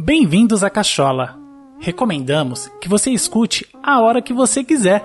Bem-vindos à Cachola. Recomendamos que você escute a hora que você quiser.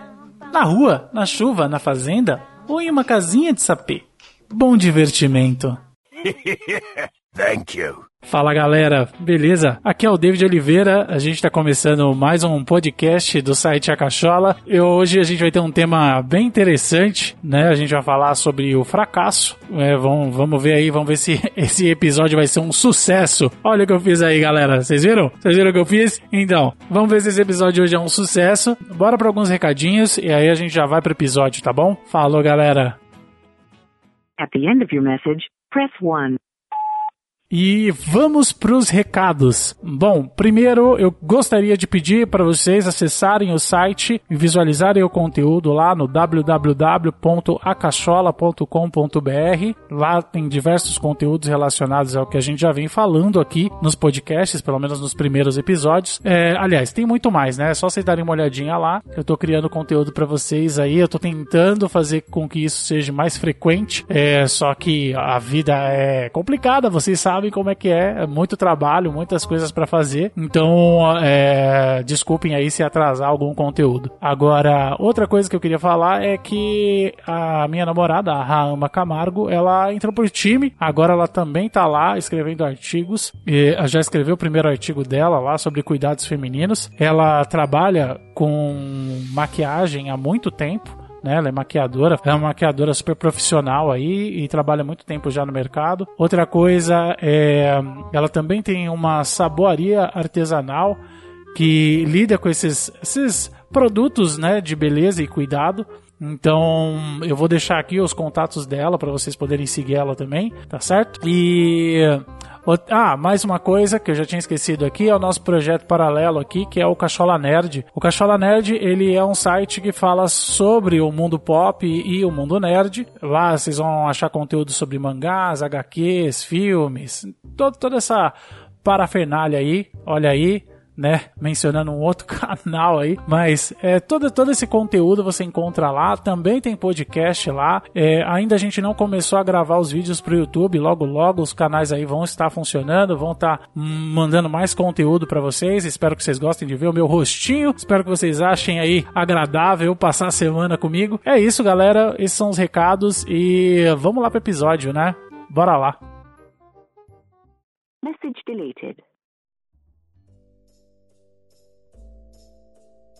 Na rua, na chuva, na fazenda ou em uma casinha de sapê. Bom divertimento. Thank you. Fala galera, beleza? Aqui é o David Oliveira, a gente está começando mais um podcast do site A Cachola. E hoje a gente vai ter um tema bem interessante, né? A gente vai falar sobre o fracasso. É, vamos, vamos ver aí, vamos ver se esse episódio vai ser um sucesso. Olha o que eu fiz aí, galera. Vocês viram? Vocês viram o que eu fiz? Então, vamos ver se esse episódio hoje é um sucesso. Bora para alguns recadinhos e aí a gente já vai pro episódio, tá bom? Falou, galera. At the end of your message, press 1. E vamos para os recados. Bom, primeiro eu gostaria de pedir para vocês acessarem o site e visualizarem o conteúdo lá no www.acachola.com.br. Lá tem diversos conteúdos relacionados ao que a gente já vem falando aqui nos podcasts, pelo menos nos primeiros episódios. É, aliás, tem muito mais, né? É só vocês darem uma olhadinha lá. Eu estou criando conteúdo para vocês aí. Eu estou tentando fazer com que isso seja mais frequente. É, só que a vida é complicada, vocês sabem como é que é, é muito trabalho, muitas coisas para fazer. Então, é, desculpem aí se atrasar algum conteúdo. Agora, outra coisa que eu queria falar é que a minha namorada, a Raama Camargo, ela entrou pro time. Agora ela também tá lá escrevendo artigos. E já escreveu o primeiro artigo dela lá sobre cuidados femininos. Ela trabalha com maquiagem há muito tempo né? Ela é maquiadora, é uma maquiadora super profissional aí e trabalha muito tempo já no mercado. Outra coisa é, ela também tem uma saboaria artesanal que lida com esses, esses produtos, né, de beleza e cuidado. Então, eu vou deixar aqui os contatos dela para vocês poderem seguir ela também, tá certo? E ah, mais uma coisa que eu já tinha esquecido aqui é o nosso projeto paralelo aqui, que é o Cachola Nerd. O Cachola Nerd, ele é um site que fala sobre o mundo pop e o mundo nerd. Lá vocês vão achar conteúdo sobre mangás, HQs, filmes, todo, toda essa parafernália aí. Olha aí, né, mencionando um outro canal aí, mas é, todo, todo esse conteúdo você encontra lá, também tem podcast lá, é, ainda a gente não começou a gravar os vídeos pro YouTube, logo logo os canais aí vão estar funcionando, vão estar tá mandando mais conteúdo para vocês, espero que vocês gostem de ver o meu rostinho, espero que vocês achem aí agradável passar a semana comigo. É isso galera, esses são os recados e vamos lá pro episódio, né? Bora lá. Message deleted.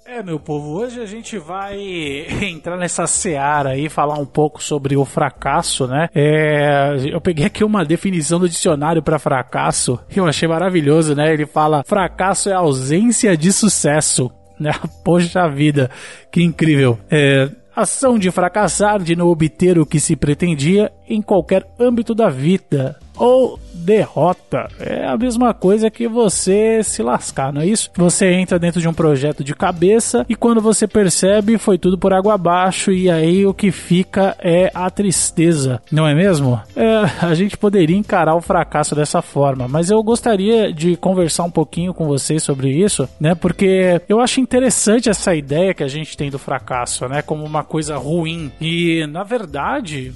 É, meu povo, hoje a gente vai entrar nessa seara aí, falar um pouco sobre o fracasso, né? É, eu peguei aqui uma definição do dicionário para fracasso que eu achei maravilhoso, né? Ele fala: fracasso é ausência de sucesso. Né? Poxa vida, que incrível. É, ação de fracassar, de não obter o que se pretendia em qualquer âmbito da vida, ou derrota. É a mesma coisa que você se lascar, não é isso? Você entra dentro de um projeto de cabeça e quando você percebe foi tudo por água abaixo e aí o que fica é a tristeza, não é mesmo? É, a gente poderia encarar o fracasso dessa forma, mas eu gostaria de conversar um pouquinho com vocês sobre isso, né? Porque eu acho interessante essa ideia que a gente tem do fracasso, né? Como uma coisa ruim. E na verdade,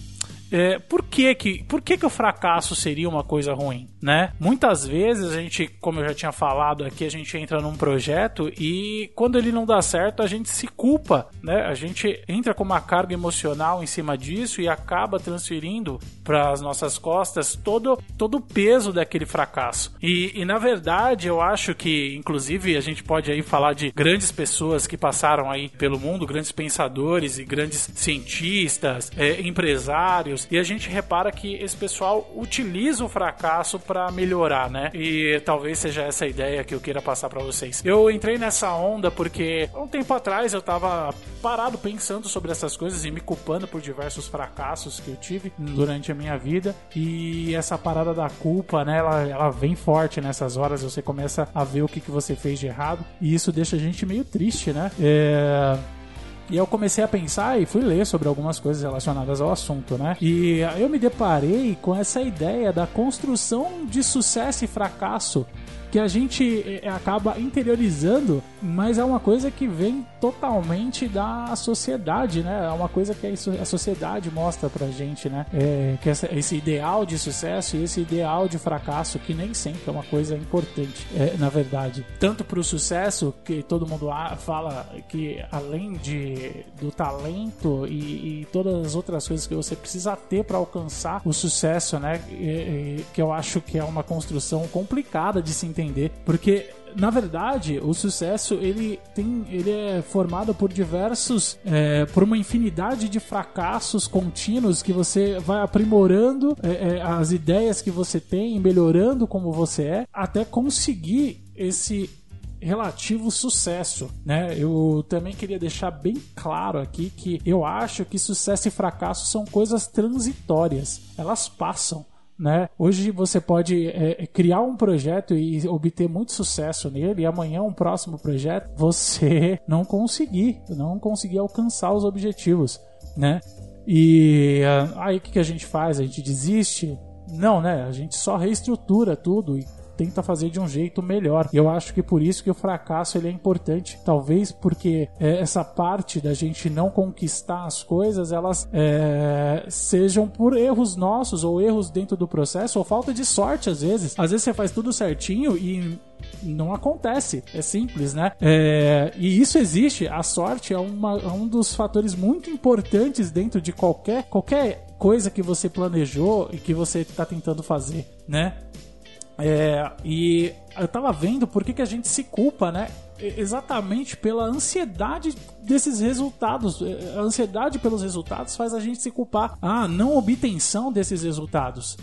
é, por que que, por que que o fracasso seria uma coisa ruim, né? Muitas vezes a gente, como eu já tinha falado aqui, a gente entra num projeto e quando ele não dá certo, a gente se culpa, né? A gente entra com uma carga emocional em cima disso e acaba transferindo para as nossas costas todo, todo o peso daquele fracasso. E, e na verdade, eu acho que, inclusive, a gente pode aí falar de grandes pessoas que passaram aí pelo mundo, grandes pensadores e grandes cientistas, é, empresários e a gente repara que esse pessoal utiliza o fracasso para melhorar, né? E talvez seja essa a ideia que eu queira passar para vocês. Eu entrei nessa onda porque um tempo atrás eu tava parado pensando sobre essas coisas e me culpando por diversos fracassos que eu tive durante a minha vida. E essa parada da culpa, né? Ela, ela vem forte nessas horas. Você começa a ver o que, que você fez de errado. E isso deixa a gente meio triste, né? É e eu comecei a pensar e fui ler sobre algumas coisas relacionadas ao assunto, né? E eu me deparei com essa ideia da construção de sucesso e fracasso que a gente é, acaba interiorizando, mas é uma coisa que vem totalmente da sociedade, né? É uma coisa que a sociedade mostra pra gente, né? É, que essa, esse ideal de sucesso e esse ideal de fracasso, que nem sempre é uma coisa importante, é, na verdade. Tanto pro sucesso, que todo mundo fala que além de, do talento e, e todas as outras coisas que você precisa ter para alcançar o sucesso, né? E, e, que eu acho que é uma construção complicada de se entender, porque na verdade, o sucesso ele tem, ele é formado por diversos, é, por uma infinidade de fracassos contínuos que você vai aprimorando é, é, as ideias que você tem, melhorando como você é, até conseguir esse relativo sucesso, né? Eu também queria deixar bem claro aqui que eu acho que sucesso e fracasso são coisas transitórias, elas passam né? Hoje você pode é, criar um projeto e obter muito sucesso nele, e amanhã um próximo projeto você não conseguir, não conseguir alcançar os objetivos, né? E ah, aí o que, que a gente faz? A gente desiste? Não, né? A gente só reestrutura tudo e tenta fazer de um jeito melhor. Eu acho que por isso que o fracasso ele é importante, talvez porque é, essa parte da gente não conquistar as coisas, elas é, sejam por erros nossos ou erros dentro do processo ou falta de sorte às vezes. Às vezes você faz tudo certinho e não acontece. É simples, né? É, e isso existe. A sorte é, uma, é um dos fatores muito importantes dentro de qualquer, qualquer coisa que você planejou e que você está tentando fazer, né? É, e eu tava vendo por que, que a gente se culpa, né? Exatamente pela ansiedade desses resultados. É, a ansiedade pelos resultados faz a gente se culpar. Ah, não obtenção desses resultados.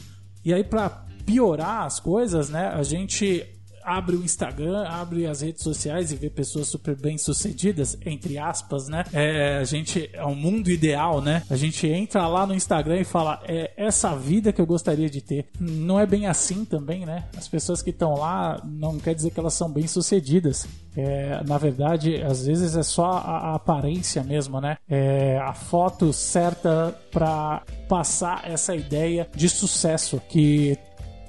E aí, para piorar as coisas, né? A gente abre o Instagram, abre as redes sociais e vê pessoas super bem sucedidas, entre aspas, né? É, a gente é um mundo ideal, né? A gente entra lá no Instagram e fala, é essa vida que eu gostaria de ter. Não é bem assim também, né? As pessoas que estão lá não quer dizer que elas são bem sucedidas. É, na verdade, às vezes é só a, a aparência mesmo, né? É a foto certa para passar essa ideia de sucesso que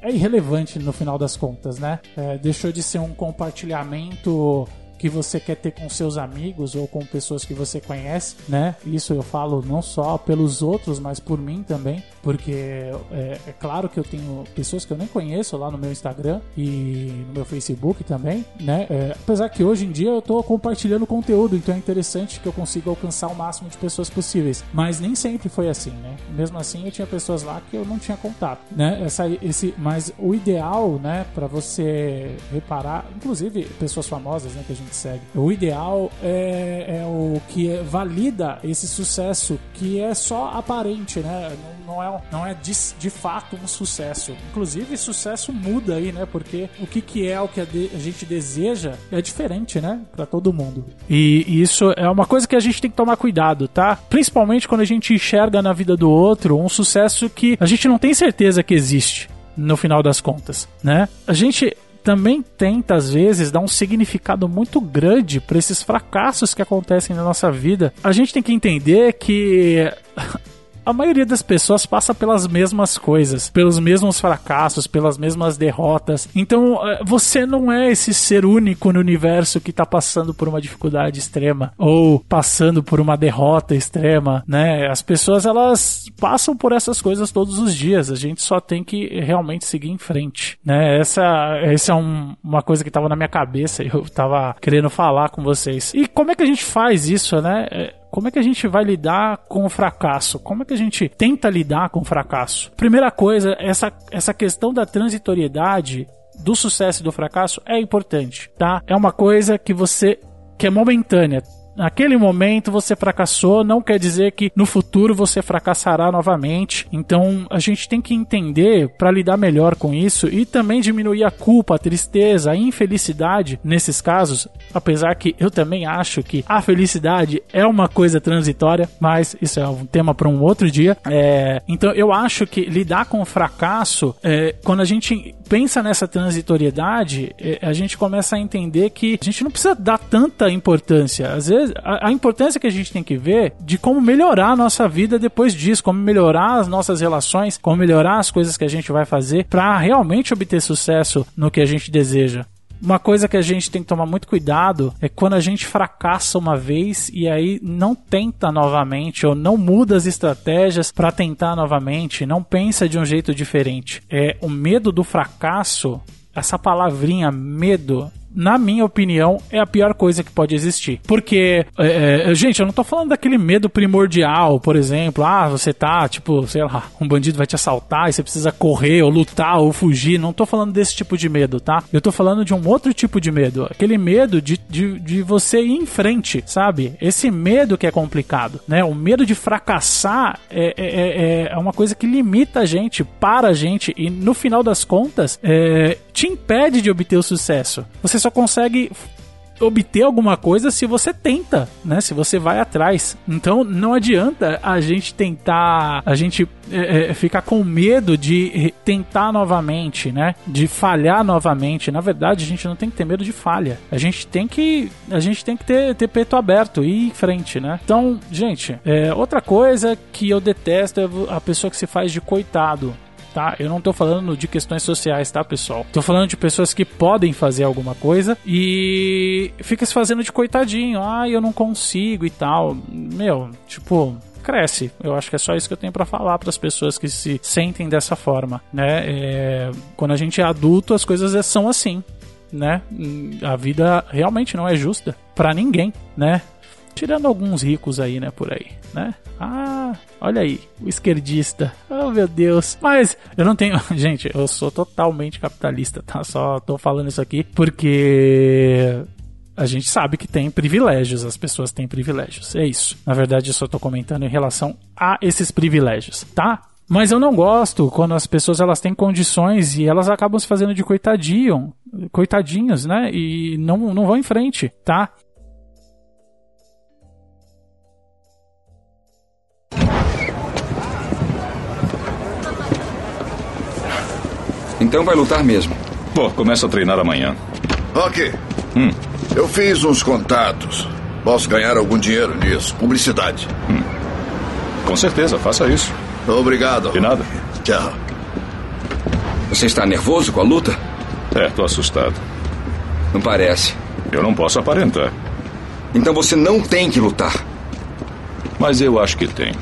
é irrelevante no final das contas, né? É, deixou de ser um compartilhamento que você quer ter com seus amigos ou com pessoas que você conhece, né? Isso eu falo não só pelos outros, mas por mim também, porque é, é, claro que eu tenho pessoas que eu nem conheço lá no meu Instagram e no meu Facebook também, né? É, apesar que hoje em dia eu tô compartilhando conteúdo, então é interessante que eu consiga alcançar o máximo de pessoas possíveis, mas nem sempre foi assim, né? Mesmo assim eu tinha pessoas lá que eu não tinha contato, né? Essa, esse, mas o ideal, né, para você reparar, inclusive pessoas famosas, né, que a gente segue. O ideal é, é o que valida esse sucesso que é só aparente, né? Não, não é, não é de, de fato um sucesso. Inclusive, sucesso muda aí, né? Porque o que, que é o que a, de, a gente deseja é diferente, né? Para todo mundo. E, e isso é uma coisa que a gente tem que tomar cuidado, tá? Principalmente quando a gente enxerga na vida do outro um sucesso que a gente não tem certeza que existe no final das contas, né? A gente também tenta, às vezes, dar um significado muito grande para esses fracassos que acontecem na nossa vida. A gente tem que entender que a maioria das pessoas passa pelas mesmas coisas, pelos mesmos fracassos, pelas mesmas derrotas. Então, é, você não é esse ser único no universo que tá passando por uma dificuldade extrema ou passando por uma derrota extrema, né? As pessoas elas passam por essas coisas todos os dias. A gente só tem que realmente seguir em frente, né? Essa, essa é um, uma coisa que tava na minha cabeça e eu tava querendo falar com vocês. E como é que a gente faz isso, né? Como é que a gente vai lidar com o fracasso? Como é que a gente tenta lidar com o fracasso? Primeira coisa, essa, essa questão da transitoriedade do sucesso e do fracasso é importante, tá? É uma coisa que você que é momentânea naquele momento você fracassou, não quer dizer que no futuro você fracassará novamente. Então a gente tem que entender para lidar melhor com isso e também diminuir a culpa, a tristeza, a infelicidade nesses casos. Apesar que eu também acho que a felicidade é uma coisa transitória, mas isso é um tema para um outro dia. É, então eu acho que lidar com o fracasso, é, quando a gente pensa nessa transitoriedade, é, a gente começa a entender que a gente não precisa dar tanta importância. Às vezes a, a, importância que a gente tem que ver de como melhorar a nossa vida depois disso, como melhorar as nossas relações, como melhorar as coisas que a gente vai fazer para realmente obter sucesso no que a gente deseja. Uma coisa que a gente tem que tomar muito cuidado é quando a gente fracassa uma vez e aí não tenta novamente ou não muda as estratégias para tentar novamente, não pensa de um jeito diferente. É o medo do fracasso, essa palavrinha medo na minha opinião, é a pior coisa que pode existir. Porque, é, é, gente, eu não tô falando daquele medo primordial, por exemplo, ah, você tá, tipo, sei lá, um bandido vai te assaltar e você precisa correr ou lutar ou fugir. Não tô falando desse tipo de medo, tá? Eu tô falando de um outro tipo de medo. Aquele medo de, de, de você ir em frente, sabe? Esse medo que é complicado, né? O medo de fracassar é, é, é, é uma coisa que limita a gente, para a gente e no final das contas, é, te impede de obter o sucesso. Você só consegue obter alguma coisa se você tenta, né? Se você vai atrás. Então não adianta a gente tentar, a gente é, é, ficar com medo de tentar novamente, né? De falhar novamente. Na verdade, a gente não tem que ter medo de falha. A gente tem que, a gente tem que ter, ter peito aberto e ir em frente, né? Então, gente, é, outra coisa que eu detesto é a pessoa que se faz de coitado tá? Eu não tô falando de questões sociais, tá, pessoal? Tô falando de pessoas que podem fazer alguma coisa e fica se fazendo de coitadinho. Ah, eu não consigo e tal. Meu, tipo, cresce. Eu acho que é só isso que eu tenho para falar para as pessoas que se sentem dessa forma, né? É, quando a gente é adulto, as coisas são assim, né? A vida realmente não é justa para ninguém, né? Tirando alguns ricos aí, né, por aí, né? Ah, olha aí, o esquerdista. Oh, meu Deus. Mas eu não tenho. Gente, eu sou totalmente capitalista, tá? Só tô falando isso aqui porque a gente sabe que tem privilégios, as pessoas têm privilégios. É isso. Na verdade, eu só tô comentando em relação a esses privilégios, tá? Mas eu não gosto quando as pessoas elas têm condições e elas acabam se fazendo de coitadinho, coitadinhos, né? E não, não vão em frente, tá? Então vai lutar mesmo. Pô, começa a treinar amanhã. Ok. Hum. Eu fiz uns contatos. Posso ganhar algum dinheiro nisso. Publicidade. Hum. Com certeza, faça isso. Obrigado. De nada. Tchau. Você está nervoso com a luta? É, tô assustado. Não parece. Eu não posso aparentar. Então você não tem que lutar. Mas eu acho que tem.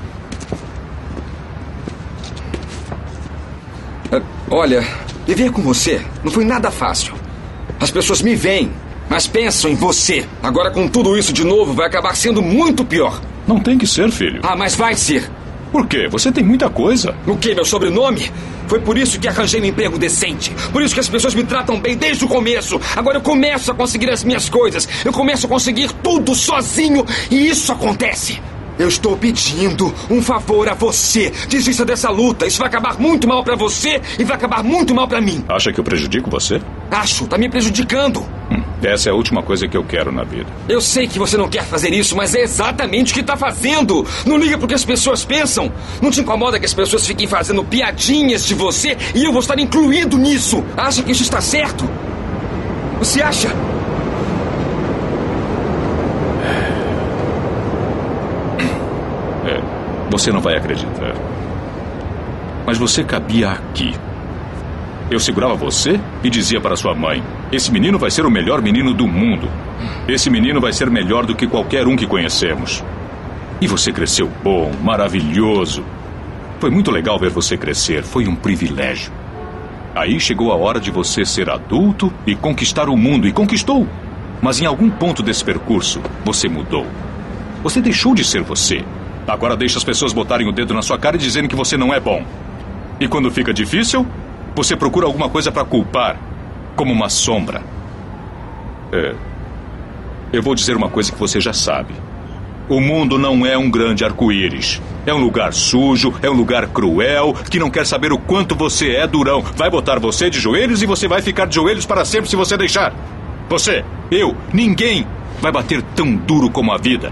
Ah, olha, Viver com você não foi nada fácil. As pessoas me veem, mas pensam em você. Agora, com tudo isso de novo, vai acabar sendo muito pior. Não tem que ser, filho. Ah, mas vai ser. Por quê? Você tem muita coisa. O quê? Meu sobrenome? Foi por isso que arranjei um emprego decente. Por isso que as pessoas me tratam bem desde o começo. Agora eu começo a conseguir as minhas coisas. Eu começo a conseguir tudo sozinho. E isso acontece. Eu estou pedindo um favor a você. Desista dessa luta. Isso vai acabar muito mal para você e vai acabar muito mal para mim. Acha que eu prejudico você? Acho, tá me prejudicando. Hum, essa é a última coisa que eu quero na vida. Eu sei que você não quer fazer isso, mas é exatamente o que tá fazendo. Não liga pro que as pessoas pensam. Não te incomoda que as pessoas fiquem fazendo piadinhas de você e eu vou estar incluído nisso. Acha que isso está certo? Você acha? Você não vai acreditar. Mas você cabia aqui. Eu segurava você e dizia para sua mãe: Esse menino vai ser o melhor menino do mundo. Esse menino vai ser melhor do que qualquer um que conhecemos. E você cresceu bom, maravilhoso. Foi muito legal ver você crescer. Foi um privilégio. Aí chegou a hora de você ser adulto e conquistar o mundo. E conquistou. Mas em algum ponto desse percurso, você mudou. Você deixou de ser você. Agora deixa as pessoas botarem o dedo na sua cara e dizendo que você não é bom. E quando fica difícil, você procura alguma coisa para culpar, como uma sombra. É. Eu vou dizer uma coisa que você já sabe. O mundo não é um grande arco-íris. É um lugar sujo, é um lugar cruel, que não quer saber o quanto você é durão. Vai botar você de joelhos e você vai ficar de joelhos para sempre se você deixar. Você, eu, ninguém vai bater tão duro como a vida.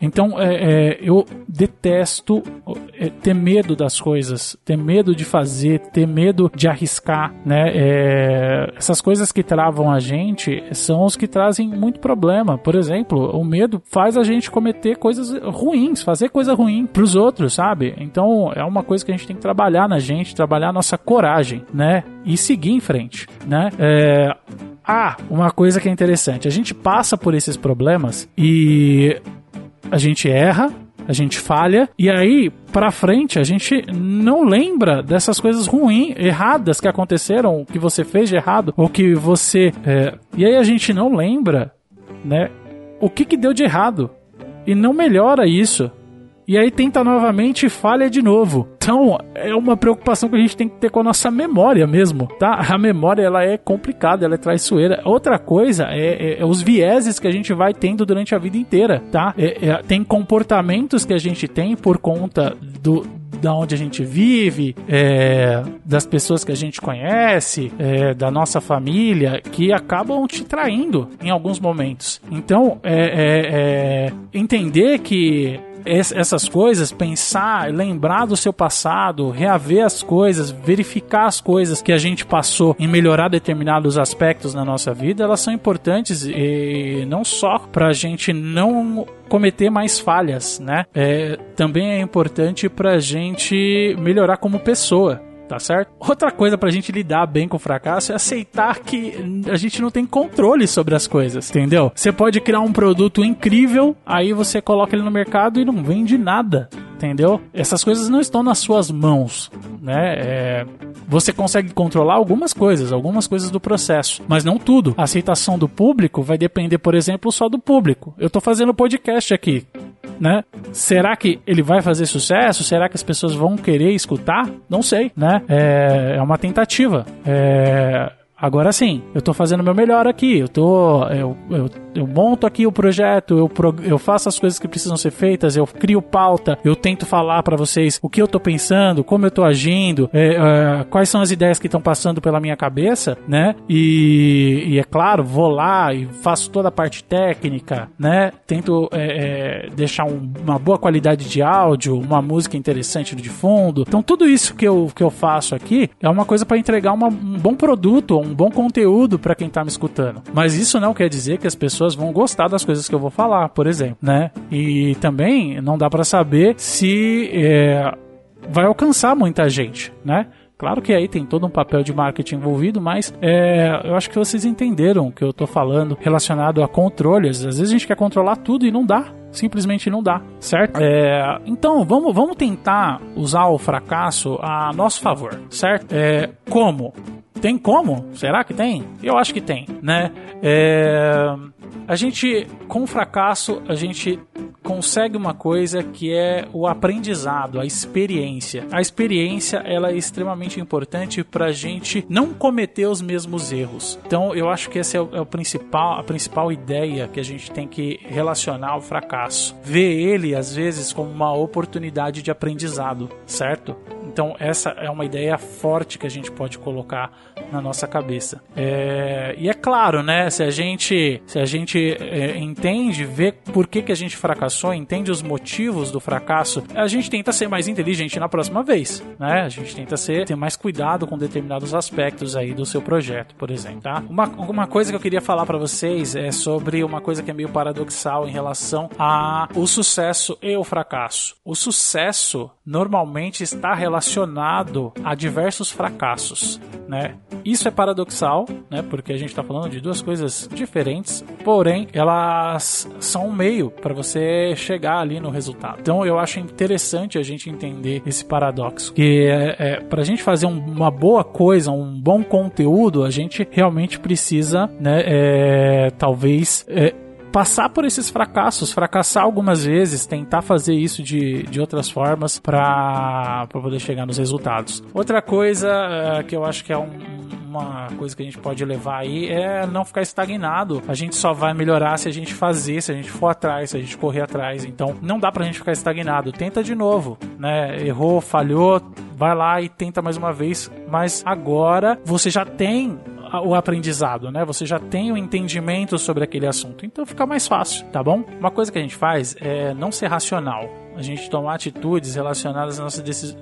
Então, é, é, eu detesto é, ter medo das coisas, ter medo de fazer, ter medo de arriscar, né? É, essas coisas que travam a gente são os que trazem muito problema. Por exemplo, o medo faz a gente cometer coisas ruins, fazer coisa ruim pros outros, sabe? Então, é uma coisa que a gente tem que trabalhar na gente, trabalhar a nossa coragem, né? E seguir em frente, né? É, ah, uma coisa que é interessante, a gente passa por esses problemas e a gente erra, a gente falha e aí para frente a gente não lembra dessas coisas ruins, erradas que aconteceram, que você fez de errado ou que você é... e aí a gente não lembra, né? O que que deu de errado e não melhora isso e aí tenta novamente e falha de novo. Então, é uma preocupação que a gente tem que ter com a nossa memória mesmo, tá? A memória, ela é complicada, ela é traiçoeira. Outra coisa é, é, é os vieses que a gente vai tendo durante a vida inteira, tá? É, é tem comportamentos que a gente tem por conta do, da onde a gente vive, é, das pessoas que a gente conhece, é, da nossa família, que acabam te traindo em alguns momentos. Então, é, é, é entender que essas coisas, pensar, lembrar do seu passado, reaver as coisas, verificar as coisas que a gente passou em melhorar determinados aspectos na nossa vida, elas são importantes e não só para a gente não cometer mais falhas, né? É, também é importante para a gente melhorar como pessoa tá certo? Outra coisa pra gente lidar bem com o fracasso é aceitar que a gente não tem controle sobre as coisas, entendeu? Você pode criar um produto incrível, aí você coloca ele no mercado e não vende nada, entendeu? Essas coisas não estão nas suas mãos, né? É, você consegue controlar algumas coisas, algumas coisas do processo, mas não tudo. A aceitação do público vai depender, por exemplo, só do público. Eu tô fazendo podcast aqui né? Será que ele vai fazer sucesso? Será que as pessoas vão querer escutar? Não sei, né? É, é uma tentativa. É, Agora sim, eu tô fazendo o meu melhor aqui. Eu tô. Eu, eu, eu monto aqui o projeto, eu, eu faço as coisas que precisam ser feitas, eu crio pauta, eu tento falar para vocês o que eu tô pensando, como eu tô agindo, é, é, quais são as ideias que estão passando pela minha cabeça, né? E, e, é claro, vou lá e faço toda a parte técnica, né? Tento é, é deixar um, uma boa qualidade de áudio, uma música interessante de fundo. Então, tudo isso que eu, que eu faço aqui é uma coisa para entregar uma, um bom produto, um bom conteúdo para quem tá me escutando. Mas isso não quer dizer que as pessoas vão gostar das coisas que eu vou falar, por exemplo, né? E também não dá para saber se é, vai alcançar muita gente, né? Claro que aí tem todo um papel de marketing envolvido, mas é, eu acho que vocês entenderam o que eu tô falando relacionado a controles. Às vezes a gente quer controlar tudo e não dá simplesmente não dá, certo? É, então vamos, vamos tentar usar o fracasso a nosso favor, certo? É, como? Tem como? Será que tem? Eu acho que tem, né? É, a gente, com o fracasso, a gente consegue uma coisa que é o aprendizado, a experiência. A experiência ela é extremamente importante para a gente não cometer os mesmos erros. Então eu acho que essa é, o, é o principal, a principal ideia que a gente tem que relacionar ao fracasso. Ver ele às vezes como uma oportunidade de aprendizado, certo? Então essa é uma ideia forte que a gente pode colocar na nossa cabeça. É, e é claro, né? Se a gente, se a gente é, entende, vê por que, que a gente fracassou, entende os motivos do fracasso, a gente tenta ser mais inteligente na próxima vez, né? A gente tenta ser, ter mais cuidado com determinados aspectos aí do seu projeto, por exemplo, tá? Uma, uma coisa que eu queria falar para vocês é sobre uma coisa que é meio paradoxal em relação a o sucesso e o fracasso. O sucesso normalmente está relacionado a diversos fracassos, né? Isso é paradoxal, né? Porque a gente está falando de duas coisas diferentes, porém elas são um meio para você chegar ali no resultado. Então eu acho interessante a gente entender esse paradoxo, que é, é para a gente fazer um, uma boa coisa, um bom conteúdo, a gente realmente precisa, né? É, talvez é, passar por esses fracassos, fracassar algumas vezes, tentar fazer isso de, de outras formas para poder chegar nos resultados. Outra coisa uh, que eu acho que é um, uma coisa que a gente pode levar aí é não ficar estagnado. A gente só vai melhorar se a gente fazer, se a gente for atrás, se a gente correr atrás. Então, não dá pra gente ficar estagnado. Tenta de novo, né? Errou, falhou, vai lá e tenta mais uma vez. Mas agora você já tem o aprendizado, né? Você já tem o entendimento sobre aquele assunto, então fica mais fácil, tá bom? Uma coisa que a gente faz é não ser racional. A gente tomar atitudes relacionadas às nossas,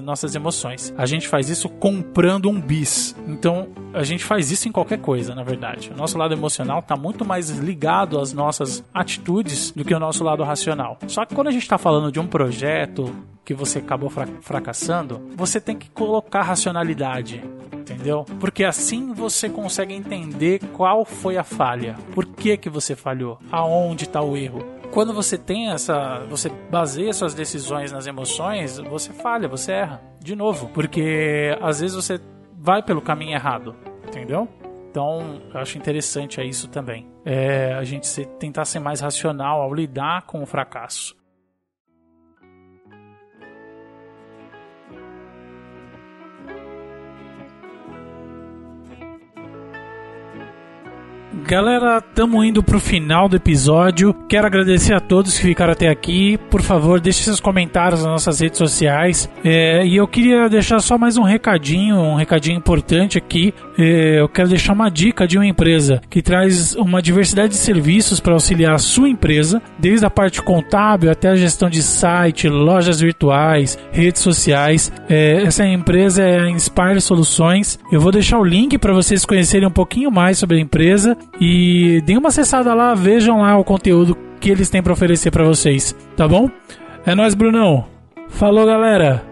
nossas emoções. A gente faz isso comprando um bis. Então, a gente faz isso em qualquer coisa, na verdade. O nosso lado emocional está muito mais ligado às nossas atitudes do que o nosso lado racional. Só que quando a gente está falando de um projeto que você acabou fracassando, você tem que colocar racionalidade entendeu? Porque assim você consegue entender qual foi a falha, por que que você falhou, aonde está o erro. Quando você tem essa, você baseia suas decisões nas emoções, você falha, você erra de novo, porque às vezes você vai pelo caminho errado, entendeu? Então, eu acho interessante isso também. É a gente tentar ser mais racional ao lidar com o fracasso. Galera, estamos indo pro final do episódio. Quero agradecer a todos que ficaram até aqui. Por favor, deixe seus comentários nas nossas redes sociais. É, e eu queria deixar só mais um recadinho, um recadinho importante aqui. É, eu quero deixar uma dica de uma empresa que traz uma diversidade de serviços para auxiliar a sua empresa, desde a parte contábil até a gestão de site, lojas virtuais, redes sociais. É, essa empresa é a Inspire Soluções. Eu vou deixar o link para vocês conhecerem um pouquinho mais sobre a empresa e deem uma acessada lá, vejam lá o conteúdo que eles têm para oferecer para vocês, tá bom? É nós, Brunão. Falou, galera.